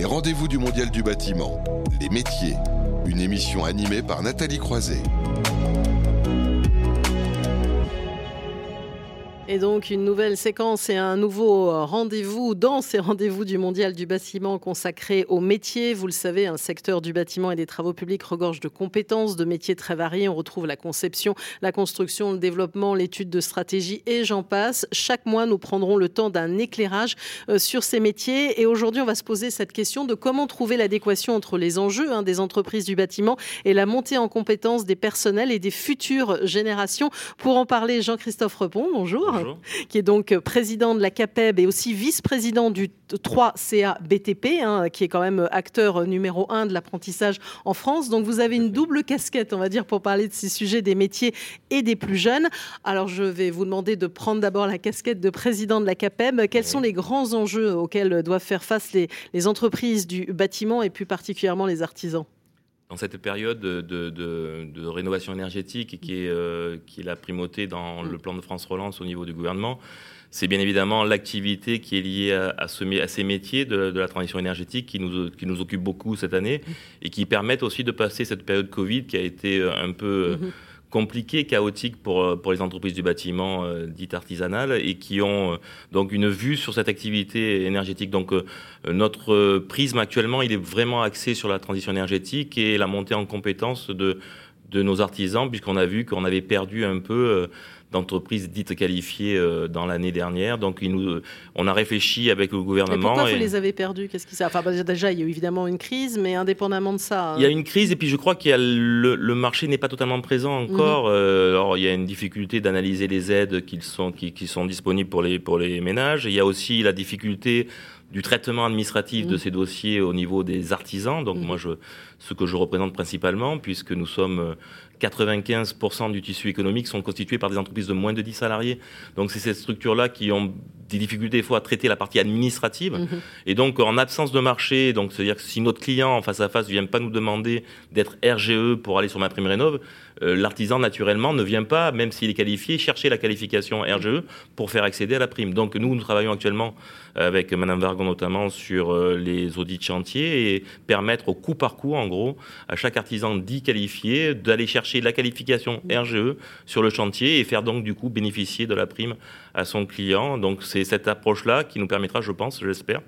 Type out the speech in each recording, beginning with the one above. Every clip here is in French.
Les rendez-vous du Mondial du bâtiment, les métiers, une émission animée par Nathalie Croiset. Et donc une nouvelle séquence et un nouveau rendez-vous dans ces rendez-vous du Mondial du bâtiment consacrés aux métiers. Vous le savez, un secteur du bâtiment et des travaux publics regorge de compétences, de métiers très variés. On retrouve la conception, la construction, le développement, l'étude de stratégie et j'en passe. Chaque mois, nous prendrons le temps d'un éclairage euh, sur ces métiers. Et aujourd'hui, on va se poser cette question de comment trouver l'adéquation entre les enjeux hein, des entreprises du bâtiment et la montée en compétences des personnels et des futures générations. Pour en parler, Jean-Christophe Repon, bonjour qui est donc président de la CAPEB et aussi vice-président du 3CA BTP, hein, qui est quand même acteur numéro un de l'apprentissage en France. Donc vous avez une double casquette, on va dire, pour parler de ces sujets des métiers et des plus jeunes. Alors je vais vous demander de prendre d'abord la casquette de président de la CAPEB. Quels sont les grands enjeux auxquels doivent faire face les, les entreprises du bâtiment et plus particulièrement les artisans? Dans cette période de, rénovation énergétique qui est, euh, qui est la primauté dans le plan de France Relance au niveau du gouvernement, c'est bien évidemment l'activité qui est liée à, à, ces métiers de, la transition énergétique qui nous, qui nous occupe beaucoup cette année et qui permettent aussi de passer cette période Covid qui a été un peu... Mm-hmm compliqué, chaotique pour, euh, pour les entreprises du bâtiment euh, dites artisanales et qui ont euh, donc une vue sur cette activité énergétique. Donc notre prisme actuellement, il est vraiment axé sur la transition énergétique et la montée en compétences de, de nos artisans, puisqu'on a vu qu'on avait perdu un peu d'entreprises dites qualifiées euh, dans l'année dernière. Donc, il nous, on a réfléchi avec le gouvernement. Et pourquoi vous les avez perdus? Qu'est-ce qui ça Enfin, bah, déjà, il y a eu évidemment une crise, mais indépendamment de ça. Hein. Il y a une crise, et puis je crois que le, le, marché n'est pas totalement présent encore. Mhm. Euh, alors, il y a une difficulté d'analyser les aides qui sont, qui, qui sont disponibles pour les, pour les ménages. Il y a aussi la difficulté du traitement administratif de mhm. ces dossiers au niveau des artisans. Donc, mhm. moi, je, ce que je représente principalement, puisque nous sommes 95% du tissu économique sont constitués par des entreprises de moins de 10 salariés. Donc c'est ces structures-là qui ont des difficultés des fois à traiter la partie administrative. Mhm. Et donc en absence de marché, donc c'est-à-dire que si notre client en face à face ne vient pas nous demander d'être RGE pour aller sur ma prime rénov, euh, l'artisan naturellement ne vient pas, même s'il est qualifié, chercher la qualification RGE pour faire accéder à la prime. Donc nous, nous travaillons actuellement avec Madame Vargon notamment sur euh, les audits de chantier et permettre au coup par coup, en gros, à chaque artisan dit qualifié d'aller chercher la qualification RGE sur le chantier et faire donc du coup bénéficier de la prime à son client. Donc c'est cette approche-là qui nous permettra, je pense, j'espère,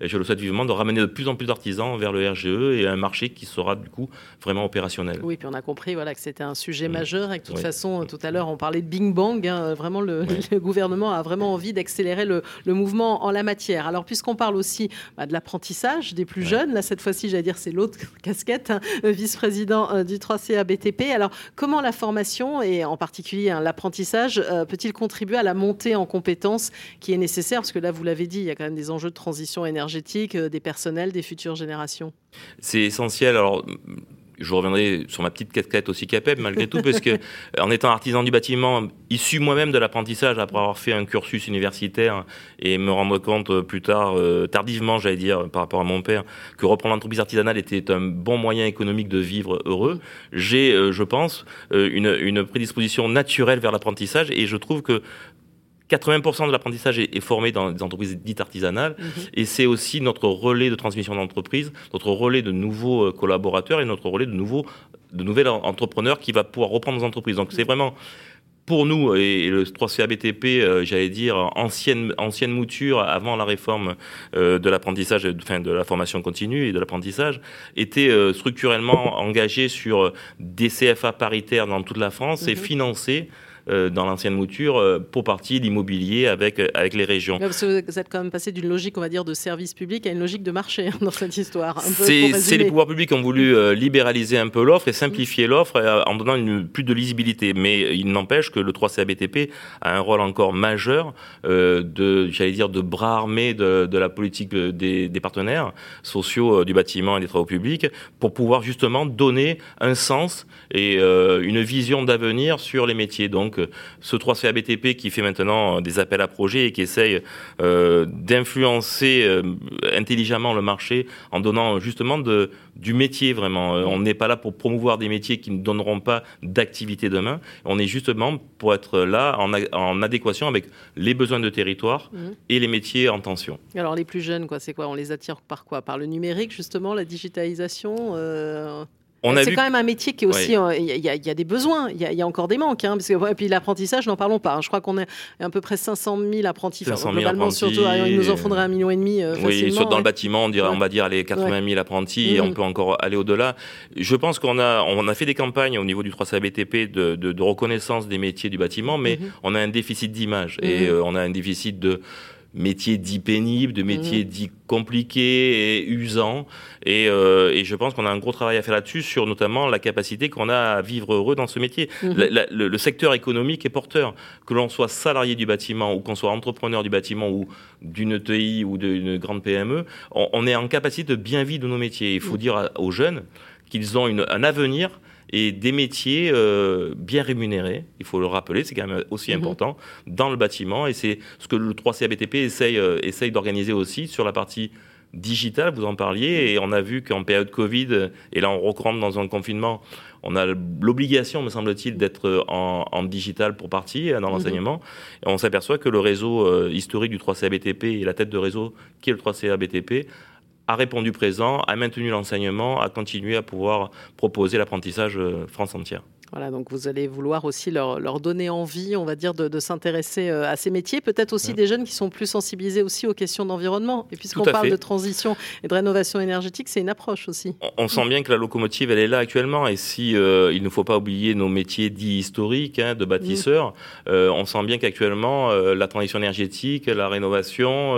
et je le souhaite vivement, de ramener de plus en plus d'artisans vers le RGE et un marché qui sera du coup vraiment opérationnel. Oui, puis on a compris voilà, que c'était un sujet majeur et que de toute façon, tout à l'heure, on parlait de Bing Bang. Hein, vraiment, le, gouvernement a vraiment envie d'accélérer le, mouvement en la matière. Alors, puisqu'on parle aussi bah, de l'apprentissage des plus jeunes, là, cette fois-ci, j'allais dire, c'est l'autre casquette, hein, vice-président euh, du 3CA BTP. Alors, comment la formation et en particulier hein, l'apprentissage euh, peut-il contribuer à la montée en compétences qui est nécessaire? Parce que là, vous l'avez dit, il y a quand même des enjeux de transition énergétique euh, des personnels, des futures générations C'est essentiel. Alors, je reviendrai sur ma petite casquette aussi CAPEB malgré tout, parce que euh, en étant artisan du bâtiment, issu moi-même de l'apprentissage après avoir fait un cursus universitaire et me rendre compte euh, plus tard, tardivement j'allais dire, par rapport à mon père, que reprendre l'entreprise artisanale était un bon moyen économique de vivre heureux, j'ai, je pense, une, une prédisposition naturelle vers l'apprentissage et je trouve que 80% de l'apprentissage est, formé dans des entreprises dites artisanales mhm. et c'est aussi notre relais de transmission d'entreprise, notre relais de nouveaux euh, collaborateurs et notre relais de nouveaux de nouveaux entrepreneurs qui va pouvoir reprendre nos entreprises. Donc c'est vraiment pour nous, et le 3CABTP, euh, j'allais dire, ancienne, ancienne mouture avant la réforme euh, de l'apprentissage, enfin de la formation continue et de l'apprentissage, était structurellement engagé sur des CFA paritaires dans toute la France et mhm. financé euh, dans l'ancienne mouture euh, pour partie l'immobilier avec, euh, avec les régions. vous êtes quand même passé d'une logique, on va dire, de service public à une logique de marché hein, dans cette histoire. C'est les pouvoirs publics qui ont voulu libéraliser un peu l'offre et simplifier l'offre en donnant une, plus de lisibilité. Mais il n'empêche que le 3CABTP a un rôle encore majeur de, j'allais dire, de bras armé de, de la politique des, des, partenaires sociaux du bâtiment et des travaux publics pour pouvoir justement donner un sens et une vision d'avenir sur les métiers. Donc Donc ce 3CA BTP qui fait maintenant des appels à projets et qui essaye d'influencer intelligemment le marché en donnant justement de, du métier vraiment. on n'est pas là pour promouvoir des métiers qui ne donneront pas d'activité demain. On est justement pour être là en, en adéquation avec les besoins de territoire mhm. et les métiers en tension. Alors les plus jeunes, quoi, c'est quoi? On les attire par quoi? Par le numérique justement, la digitalisation euh, c'est quand même un métier qui est aussi. Euh, il y, a des besoins, il y, a encore des manques. Hein, parce que, et puis l'apprentissage, n'en parlons pas. Hein. je crois qu'on est à peu près 500 000 apprentis. 500 globalement, surtout, il nous en faudrait un million et demi. Euh, oui, dans le bâtiment, on, dirait, on va dire les 80 000 apprentis, et on mhm. peut encore aller au-delà. Je pense qu'on a, on a fait des campagnes au niveau du 3 BTP de, de, reconnaissance des métiers du bâtiment, mais mhm. on a un déficit d'image et mhm. euh, on a un déficit de métiers dits pénibles, de métiers mmh. dits compliqués et usants. Euh, et, je pense qu'on a un gros travail à faire là-dessus, sur notamment la capacité qu'on a à vivre heureux dans ce métier. Mmh. le, secteur économique est porteur. Que l'on soit salarié du bâtiment ou qu'on soit entrepreneur du bâtiment ou d'une TI ou d'une grande PME, on, est en capacité de bien vivre de nos métiers. Il faut mmh. dire aux jeunes qu'ils ont un avenir et des métiers euh, bien rémunérés, il faut le rappeler, c'est quand même aussi mhm. important, dans le bâtiment. Et c'est ce que le 3CABTP essaye, euh, essaye d'organiser aussi sur la partie digitale, vous en parliez, et on a vu qu'en période Covid, et là on rentre dans un confinement, on a l'obligation, me semble-t-il, d'être en, en, digital pour partie dans mhm. l'enseignement. Et on s'aperçoit que le réseau euh, historique du 3CABTP et la tête de réseau qui est le 3CABTP a répondu présent, a maintenu l'enseignement, a continué à pouvoir proposer l'apprentissage euh, France entière. Voilà, donc vous allez vouloir aussi leur, leur donner envie, on va dire, de, s'intéresser euh, à ces métiers. Peut-être aussi des jeunes qui sont plus sensibilisés aussi aux questions d'environnement. Et puisqu'on parle de transition et de rénovation énergétique, c'est une approche aussi. On, sent bien que la locomotive, elle est là actuellement. Et si euh, il ne faut pas oublier nos métiers dits historiques hein, de bâtisseurs, on sent bien qu'actuellement, la transition énergétique, la rénovation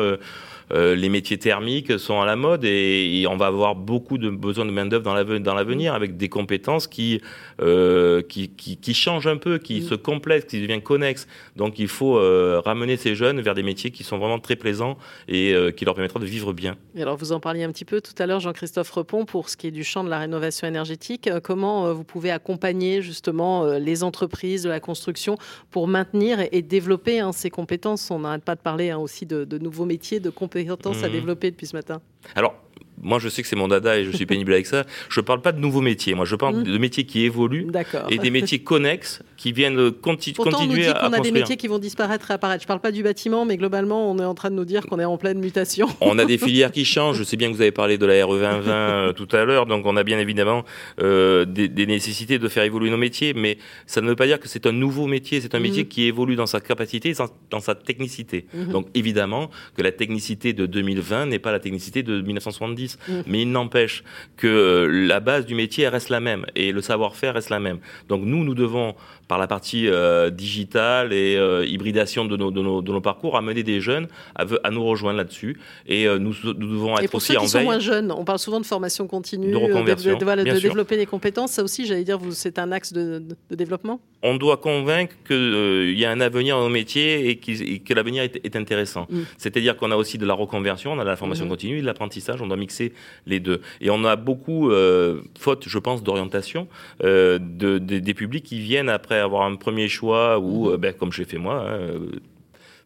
euh, les métiers thermiques sont à la mode et, on va avoir beaucoup de besoin de main d'œuvre dans l'avenir avec des compétences qui, euh, qui, qui, changent un peu, qui mm. se complètent, qui deviennent connexes. Donc il faut euh, ramener ces jeunes vers des métiers qui sont vraiment très plaisants et qui leur permettront de vivre bien. Et alors vous en parliez un petit peu tout à l'heure, Jean-Christophe Repon, pour ce qui est du champ de la rénovation énergétique. Comment vous pouvez accompagner justement les entreprises de la construction pour maintenir et développer hein, ces compétences? On n'arrête pas de parler hein, aussi de, de nouveaux métiers, de compétences compétences à mhm. développer depuis ce matin Alors, moi, je sais que c'est mon dada et je suis pénible avec ça. Je ne parle pas de nouveaux métiers. Moi, je parle mmh. de métiers qui évoluent et des métiers connexes qui viennent conti Pourtant, continuer on nous dit qu'on a des métiers qui vont disparaître et apparaître. Je ne parle pas du bâtiment, mais globalement, on est en train de nous dire qu'on est en pleine mutation. On a des filières qui changent. Je sais bien que vous avez parlé de la RE 2020 euh, tout à l'heure, donc on a bien évidemment euh, des, nécessités de faire évoluer nos métiers, mais ça ne veut pas dire que c'est un nouveau métier. C'est un métier mmh. qui évolue dans sa capacité, dans sa technicité. Mmh. Donc évidemment que la technicité de 2020 n'est pas la technicité de 1970, mais il n'empêche empêche que euh, la base du métier reste la même et le savoir-faire reste la même. Donc nous, nous devons, par la partie euh, digitale et euh, hybridation de nos, de, nos, de nos, parcours, amener des jeunes à, à nous rejoindre là-dessus. Et nous, nous, devons être et pour aussi ceux qui sont moins jeunes, on parle souvent de formation continue, de, reconversion, de, développer des compétences. Ça aussi, j'allais dire, c'est un axe de, développement On doit convaincre qu'il y a un avenir dans nos métiers et, que l'avenir est, intéressant. Mm. C'est-à-dire qu'on a aussi de la reconversion, on a de la formation mm-hmm. continue et de l'apprentissage. On doit mixer les deux. Et on a beaucoup, euh, faute, je pense, d'orientation, euh, de, des publics qui viennent après avoir un premier choix, ou, mhm. euh, ben, comme j'ai fait moi, hein,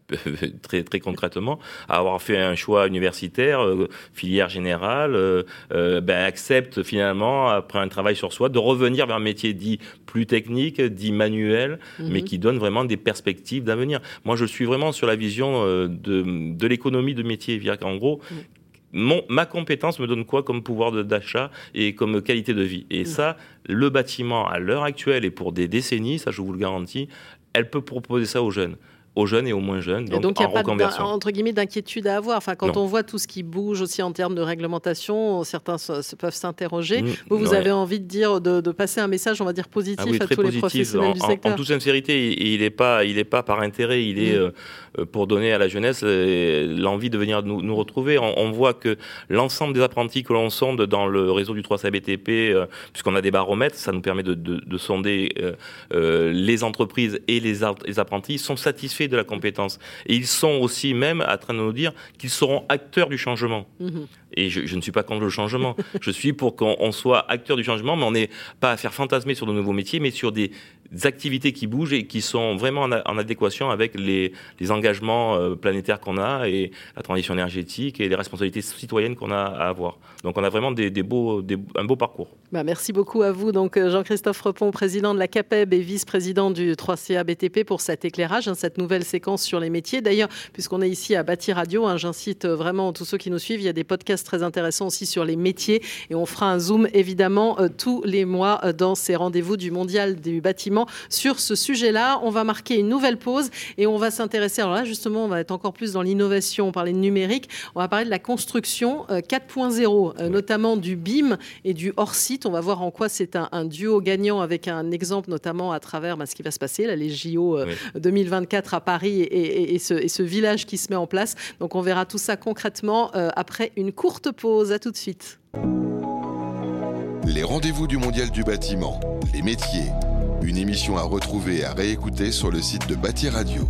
très, très concrètement, avoir fait un choix universitaire, filière générale, ben, accepte finalement, après un travail sur soi, de revenir vers un métier dit plus technique, dit manuel, mais mhm. qui donne vraiment des perspectives d'avenir. Moi, je suis vraiment sur la vision de, de l'économie de métier. En gros, ma compétence me donne quoi comme pouvoir d'achat et comme qualité de vie? Et mm. ça, le bâtiment, à l'heure actuelle et pour des décennies, ça je vous le garantis, elle peut proposer ça aux jeunes aux jeunes et aux moins jeunes. Donc, il n'y a pas entre guillemets d'inquiétude à avoir. Enfin, quand on voit tout ce qui bouge aussi en termes de réglementation, certains peuvent s'interroger. Mm, vous, vous avez envie de dire, de, passer un message, on va dire positif ah à tous les professionnels du secteur. En, toute sincérité, il n'est pas, il est pas par intérêt, il est mm. euh, pour donner à la jeunesse euh, l'envie de venir nous, nous retrouver. On, voit que l'ensemble des apprentis que l'on sonde dans le réseau du 3CBTP, euh, puisqu'on a des baromètres, ça nous permet de, de, sonder les entreprises et les, les apprentis, sont satisfaits de la compétence. Et ils sont aussi même en train de nous dire qu'ils seront acteurs du changement. Mhm. Et je, ne suis pas contre le changement. je suis pour qu'on soit acteur du changement, mais on n'est pas à faire fantasmer sur de nouveaux métiers, mais sur des activités qui bougent et qui sont vraiment en, adéquation avec les, engagements euh, planétaires qu'on a et la transition énergétique et les responsabilités citoyennes qu'on a à avoir. Donc on a vraiment des, beaux, un beau parcours. Bah, merci beaucoup à vous, donc euh, Jean-Christophe Repon, président de la CAPEB et vice-président du 3CA BTP pour cet éclairage, hein, cette nouvelle séquence sur les métiers. D'ailleurs, puisqu'on est ici à Bâti Radio, hein, j'incite euh, vraiment tous ceux qui nous suivent, il y a des podcasts très intéressants aussi sur les métiers et on fera un zoom évidemment tous les mois dans ces rendez-vous du Mondial du bâtiment sur ce sujet-là. On va marquer une nouvelle pause et on va s'intéresser. Alors là, justement, on va être encore plus dans l'innovation. On parlait de numérique. On va parler de la construction 4.0, euh, euh, notamment du BIM et du hors-site. On va voir en quoi c'est un, duo gagnant avec un exemple, notamment à travers bah, ce qui va se passer, là, les JO 2024 euh, à Paris et, ce, village qui se met en place. Donc on verra tout ça concrètement après une courte pause. À tout de suite. Les rendez-vous du Mondial du bâtiment, les métiers, une émission à retrouver et à réécouter sur le site de Bâti Radio.